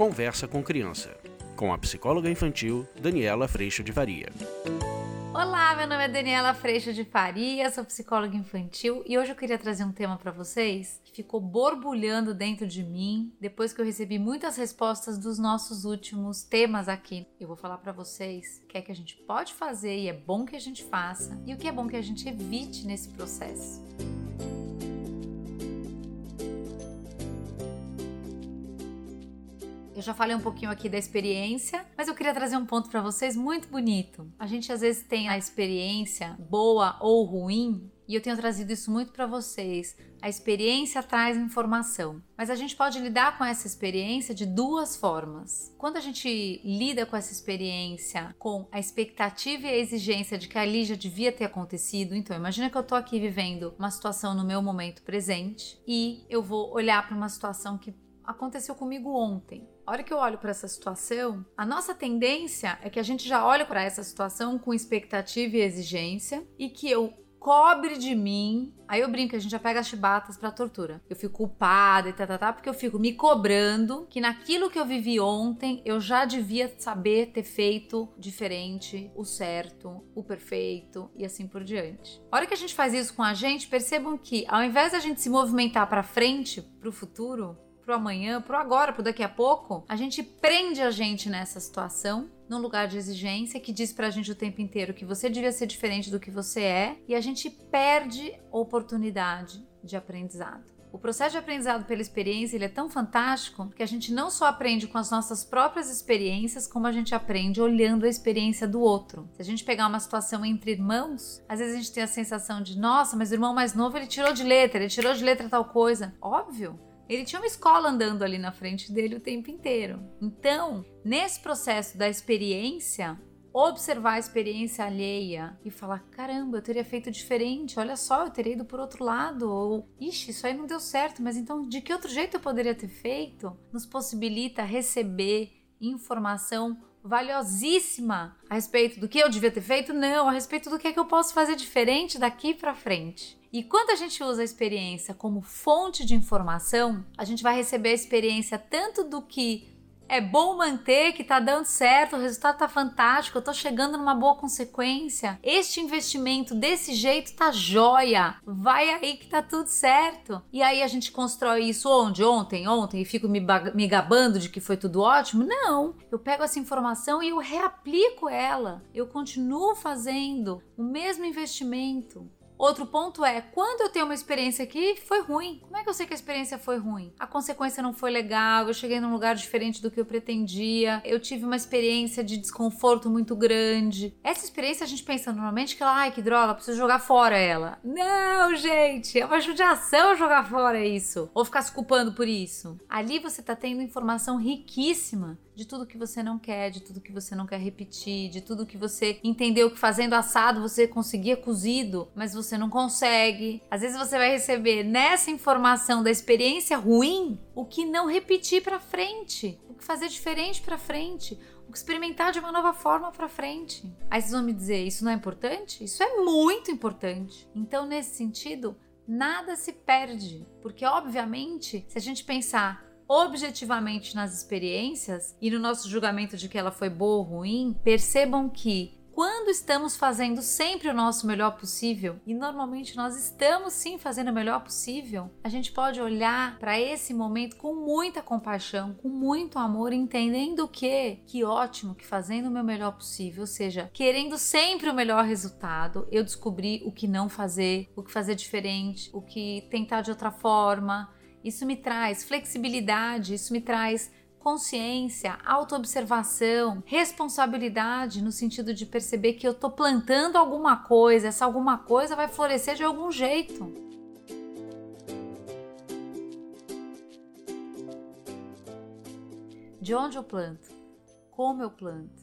Conversa com Criança, com a psicóloga infantil Daniela Freixo de Varia. Olá, meu nome é Daniela Freixo de Faria, sou psicóloga infantil e hoje eu queria trazer um tema para vocês que ficou borbulhando dentro de mim depois que eu recebi muitas respostas dos nossos últimos temas aqui. Eu vou falar para vocês o que é que a gente pode fazer e é bom que a gente faça e o que é bom que a gente evite nesse processo. Eu já falei um pouquinho aqui da experiência, mas eu queria trazer um ponto para vocês muito bonito. A gente às vezes tem a experiência boa ou ruim, e eu tenho trazido isso muito para vocês. A experiência traz informação, mas a gente pode lidar com essa experiência de duas formas. Quando a gente lida com essa experiência com a expectativa e a exigência de que ali já devia ter acontecido, então imagina que eu tô aqui vivendo uma situação no meu momento presente e eu vou olhar para uma situação que aconteceu comigo ontem. A hora que eu olho para essa situação, a nossa tendência é que a gente já olha para essa situação com expectativa e exigência e que eu cobre de mim. Aí eu brinco, a gente já pega as chibatas pra tortura. Eu fico culpada e tá, tá, tá, porque eu fico me cobrando que naquilo que eu vivi ontem eu já devia saber ter feito diferente, o certo, o perfeito e assim por diante. A hora que a gente faz isso com a gente, percebam que ao invés da gente se movimentar para frente, pro futuro, pro amanhã, pro agora, pro daqui a pouco, a gente prende a gente nessa situação num lugar de exigência que diz pra gente o tempo inteiro que você devia ser diferente do que você é e a gente perde oportunidade de aprendizado. O processo de aprendizado pela experiência ele é tão fantástico que a gente não só aprende com as nossas próprias experiências, como a gente aprende olhando a experiência do outro. Se a gente pegar uma situação entre irmãos, às vezes a gente tem a sensação de, nossa, mas o irmão mais novo ele tirou de letra, ele tirou de letra tal coisa. Óbvio, ele tinha uma escola andando ali na frente dele o tempo inteiro. Então, nesse processo da experiência, observar a experiência alheia e falar: caramba, eu teria feito diferente, olha só, eu teria ido por outro lado, ou ixi, isso aí não deu certo, mas então de que outro jeito eu poderia ter feito? Nos possibilita receber informação valiosíssima a respeito do que eu devia ter feito, não, a respeito do que é que eu posso fazer diferente daqui para frente. E quando a gente usa a experiência como fonte de informação, a gente vai receber a experiência tanto do que é bom manter, que tá dando certo, o resultado tá fantástico, eu tô chegando numa boa consequência. Este investimento desse jeito tá joia. Vai aí que tá tudo certo. E aí a gente constrói isso onde? Ontem, ontem, e fico me, me gabando de que foi tudo ótimo? Não. Eu pego essa informação e eu reaplico ela. Eu continuo fazendo o mesmo investimento. Outro ponto é, quando eu tenho uma experiência que foi ruim, como é que eu sei que a experiência foi ruim? A consequência não foi legal, eu cheguei num lugar diferente do que eu pretendia, eu tive uma experiência de desconforto muito grande. Essa experiência a gente pensa normalmente que, ai, que droga, preciso jogar fora ela. Não, gente, é uma judiação jogar fora isso, ou ficar se culpando por isso. Ali você tá tendo informação riquíssima de tudo que você não quer, de tudo que você não quer repetir, de tudo que você entendeu que fazendo assado você conseguia cozido, mas você não consegue. Às vezes você vai receber nessa informação da experiência ruim o que não repetir para frente, o que fazer diferente para frente, o que experimentar de uma nova forma para frente. Aí vocês vão me dizer, isso não é importante? Isso é muito importante. Então, nesse sentido, nada se perde, porque obviamente, se a gente pensar objetivamente nas experiências e no nosso julgamento de que ela foi boa ou ruim, percebam que quando estamos fazendo sempre o nosso melhor possível, e normalmente nós estamos sim fazendo o melhor possível, a gente pode olhar para esse momento com muita compaixão, com muito amor, entendendo que que ótimo que fazendo o meu melhor possível, ou seja, querendo sempre o melhor resultado, eu descobri o que não fazer, o que fazer diferente, o que tentar de outra forma. Isso me traz flexibilidade, isso me traz consciência, autoobservação, responsabilidade no sentido de perceber que eu estou plantando alguma coisa, essa alguma coisa vai florescer de algum jeito. De onde eu planto? Como eu planto?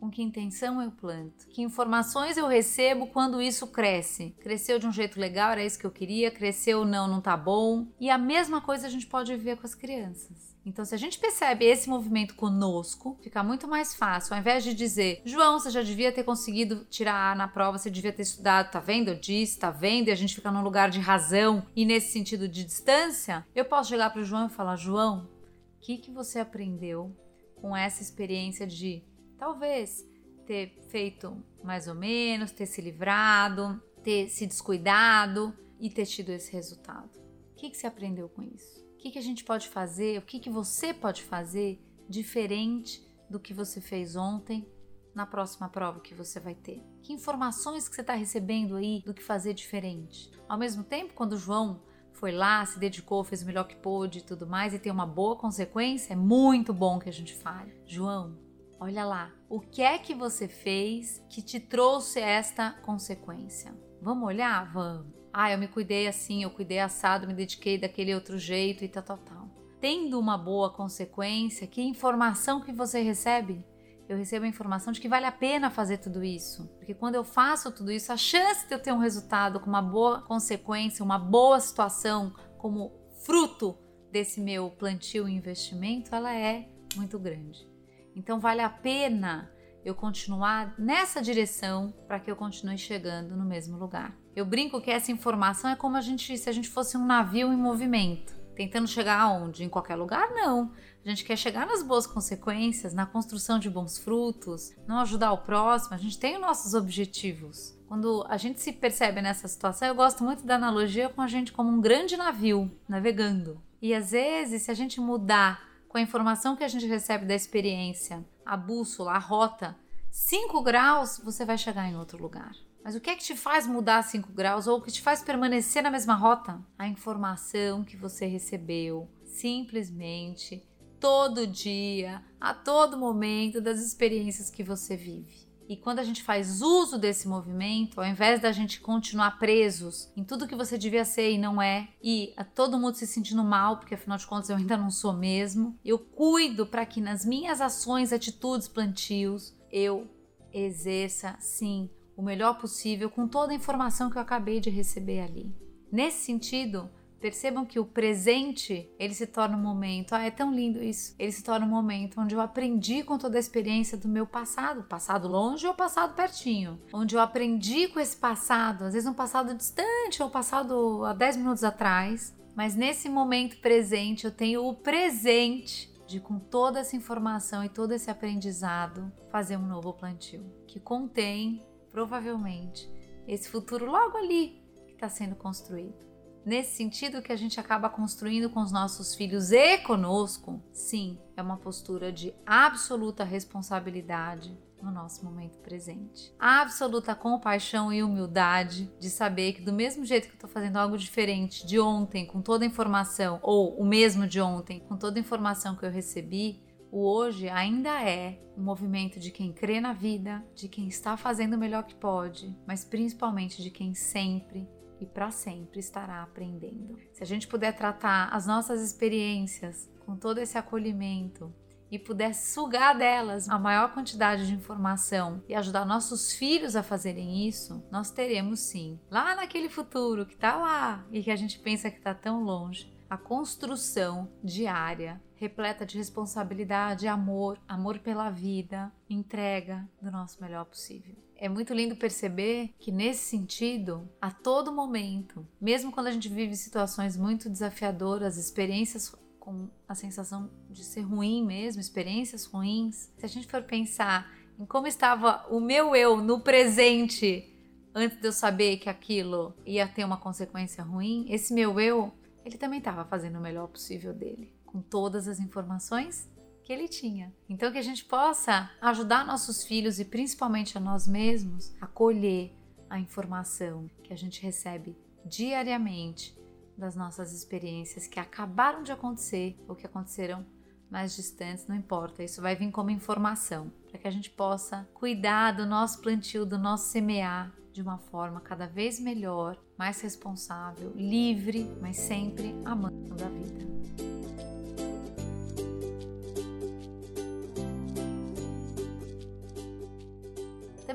Com que intenção eu planto, que informações eu recebo quando isso cresce. Cresceu de um jeito legal, era isso que eu queria, cresceu não, não tá bom. E a mesma coisa a gente pode viver com as crianças. Então, se a gente percebe esse movimento conosco, fica muito mais fácil. Ao invés de dizer, João, você já devia ter conseguido tirar A na prova, você devia ter estudado, tá vendo? Eu disse, tá vendo? E a gente fica num lugar de razão e nesse sentido de distância, eu posso chegar para o João e falar: João, O que, que você aprendeu com essa experiência de talvez ter feito mais ou menos, ter se livrado, ter se descuidado e ter tido esse resultado? O que, que você aprendeu com isso? O que, que a gente pode fazer? O que, que você pode fazer diferente do que você fez ontem na próxima prova que você vai ter? Que informações que você está recebendo aí do que fazer diferente? Ao mesmo tempo, quando o João foi lá, se dedicou, fez o melhor que pôde e tudo mais, e tem uma boa consequência, é muito bom que a gente fale. João, olha lá, o que é que você fez que te trouxe esta consequência? Vamos olhar? Vamos. Ah, eu me cuidei assim, eu cuidei assado, me dediquei daquele outro jeito e tal, tal, tal. Tendo uma boa consequência, que informação que você recebe? eu recebo a informação de que vale a pena fazer tudo isso. Porque quando eu faço tudo isso, a chance de eu ter um resultado com uma boa consequência, uma boa situação como fruto desse meu plantio e investimento, ela é muito grande. Então vale a pena eu continuar nessa direção para que eu continue chegando no mesmo lugar. Eu brinco que essa informação é como a gente, se a gente fosse um navio em movimento, tentando chegar aonde? Em qualquer lugar? Não. A gente quer chegar nas boas consequências, na construção de bons frutos, não ajudar o próximo, a gente tem os nossos objetivos. Quando a gente se percebe nessa situação, eu gosto muito da analogia com a gente como um grande navio navegando. E às vezes, se a gente mudar com a informação que a gente recebe da experiência, a bússola, a rota, 5 graus, você vai chegar em outro lugar. Mas o que é que te faz mudar 5 graus ou o que te faz permanecer na mesma rota? A informação que você recebeu simplesmente todo dia, a todo momento das experiências que você vive. E quando a gente faz uso desse movimento, ao invés da gente continuar presos em tudo que você devia ser e não é, e a todo mundo se sentindo mal, porque afinal de contas eu ainda não sou mesmo, eu cuido para que nas minhas ações, atitudes, plantios, eu exerça sim o melhor possível com toda a informação que eu acabei de receber ali. Nesse sentido, Percebam que o presente, ele se torna um momento, ah, é tão lindo isso. Ele se torna um momento onde eu aprendi com toda a experiência do meu passado, passado longe ou passado pertinho, onde eu aprendi com esse passado, às vezes um passado distante ou passado há 10 minutos atrás, mas nesse momento presente eu tenho o presente de com toda essa informação e todo esse aprendizado fazer um novo plantio que contém provavelmente esse futuro logo ali que está sendo construído nesse sentido que a gente acaba construindo com os nossos filhos e conosco, sim, é uma postura de absoluta responsabilidade no nosso momento presente. Absoluta compaixão e humildade de saber que, do mesmo jeito que eu estou fazendo algo diferente de ontem, com toda a informação, ou o mesmo de ontem, com toda a informação que eu recebi, o hoje ainda é um movimento de quem crê na vida, de quem está fazendo o melhor que pode, mas principalmente de quem sempre e para sempre estará aprendendo. Se a gente puder tratar as nossas experiências com todo esse acolhimento e puder sugar delas a maior quantidade de informação e ajudar nossos filhos a fazerem isso, nós teremos sim, lá naquele futuro que está lá e que a gente pensa que está tão longe, a construção diária, repleta de responsabilidade, amor, amor pela vida, entrega do nosso melhor possível. É muito lindo perceber que, nesse sentido, a todo momento, mesmo quando a gente vive situações muito desafiadoras, experiências com a sensação de ser ruim mesmo, experiências ruins, se a gente for pensar em como estava o meu eu no presente antes de eu saber que aquilo ia ter uma consequência ruim, esse meu eu, ele também estava fazendo o melhor possível dele, com todas as informações que ele tinha. Então, que a gente possa ajudar nossos filhos e principalmente a nós mesmos a colher a informação que a gente recebe diariamente das nossas experiências que acabaram de acontecer ou que aconteceram mais distantes, não importa, isso vai vir como informação para que a gente possa cuidar do nosso plantio, do nosso semear de uma forma cada vez melhor, mais responsável, livre, mas sempre amando a vida.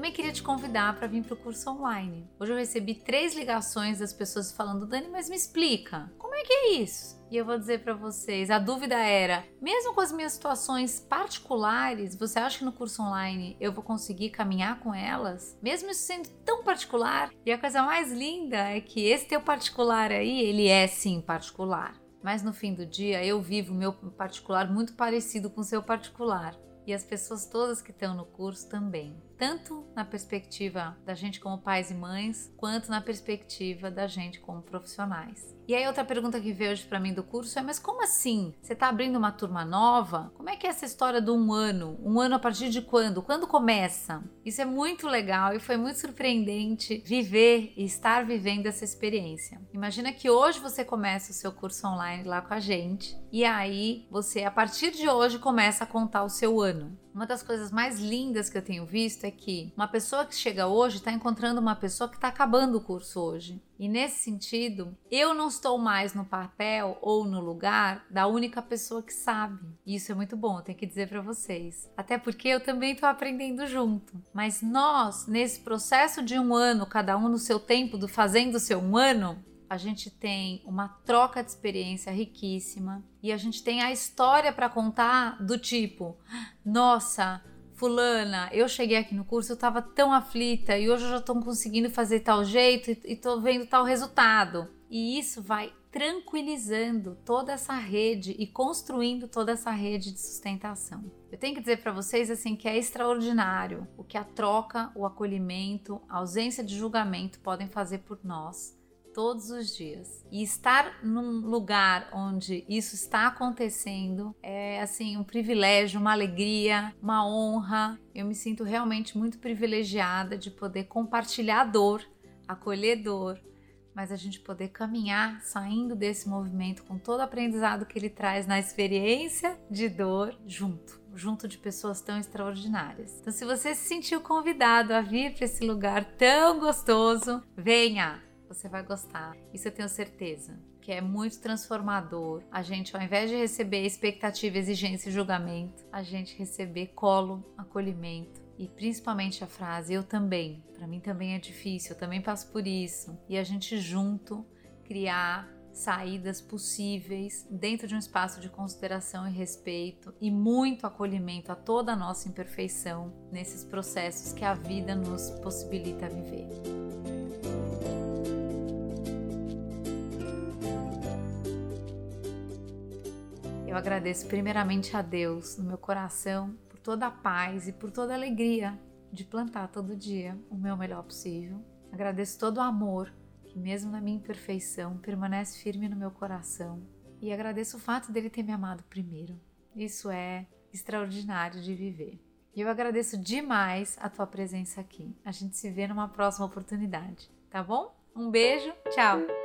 Também queria te convidar para vir para o curso online. Hoje eu recebi três ligações das pessoas falando: Dani, mas me explica, como é que é isso? E eu vou dizer para vocês: a dúvida era, mesmo com as minhas situações particulares, você acha que no curso online eu vou conseguir caminhar com elas? Mesmo isso sendo tão particular? E a coisa mais linda é que esse teu particular aí, ele é sim particular mas no fim do dia eu vivo meu particular muito parecido com o seu particular e as pessoas todas que estão no curso também tanto na perspectiva da gente como pais e mães, quanto na perspectiva da gente como profissionais. E aí outra pergunta que veio hoje para mim do curso é: mas como assim? Você está abrindo uma turma nova? Como é que é essa história do um ano? Um ano a partir de quando? Quando começa? Isso é muito legal e foi muito surpreendente viver e estar vivendo essa experiência. Imagina que hoje você começa o seu curso online lá com a gente e aí você a partir de hoje começa a contar o seu ano. Uma das coisas mais lindas que eu tenho visto é que uma pessoa que chega hoje está encontrando uma pessoa que está acabando o curso hoje. E nesse sentido, eu não estou mais no papel ou no lugar da única pessoa que sabe. E isso é muito bom, eu tenho que dizer para vocês. Até porque eu também estou aprendendo junto. Mas nós, nesse processo de um ano, cada um no seu tempo, do fazendo o seu um ano, a gente tem uma troca de experiência riquíssima e a gente tem a história para contar do tipo: nossa, fulana, eu cheguei aqui no curso, eu estava tão aflita e hoje eu já estou conseguindo fazer tal jeito e estou vendo tal resultado. E isso vai tranquilizando toda essa rede e construindo toda essa rede de sustentação. Eu tenho que dizer para vocês assim que é extraordinário o que a troca, o acolhimento, a ausência de julgamento podem fazer por nós todos os dias. E estar num lugar onde isso está acontecendo é assim um privilégio, uma alegria, uma honra. Eu me sinto realmente muito privilegiada de poder compartilhar dor, acolher dor, mas a gente poder caminhar saindo desse movimento com todo o aprendizado que ele traz na experiência de dor junto junto de pessoas tão extraordinárias. Então, se você se sentiu convidado a vir para esse lugar tão gostoso, venha! Você vai gostar. Isso eu tenho certeza. Que é muito transformador. A gente, ao invés de receber expectativa, exigência e julgamento, a gente receber colo, acolhimento e principalmente a frase eu também. Para mim também é difícil, eu também passo por isso. E a gente junto criar saídas possíveis dentro de um espaço de consideração e respeito e muito acolhimento a toda a nossa imperfeição nesses processos que a vida nos possibilita viver. Eu agradeço primeiramente a Deus no meu coração por toda a paz e por toda a alegria de plantar todo dia o meu melhor possível. Agradeço todo o amor que, mesmo na minha imperfeição, permanece firme no meu coração. E agradeço o fato dele ter me amado primeiro. Isso é extraordinário de viver. E eu agradeço demais a tua presença aqui. A gente se vê numa próxima oportunidade, tá bom? Um beijo, tchau!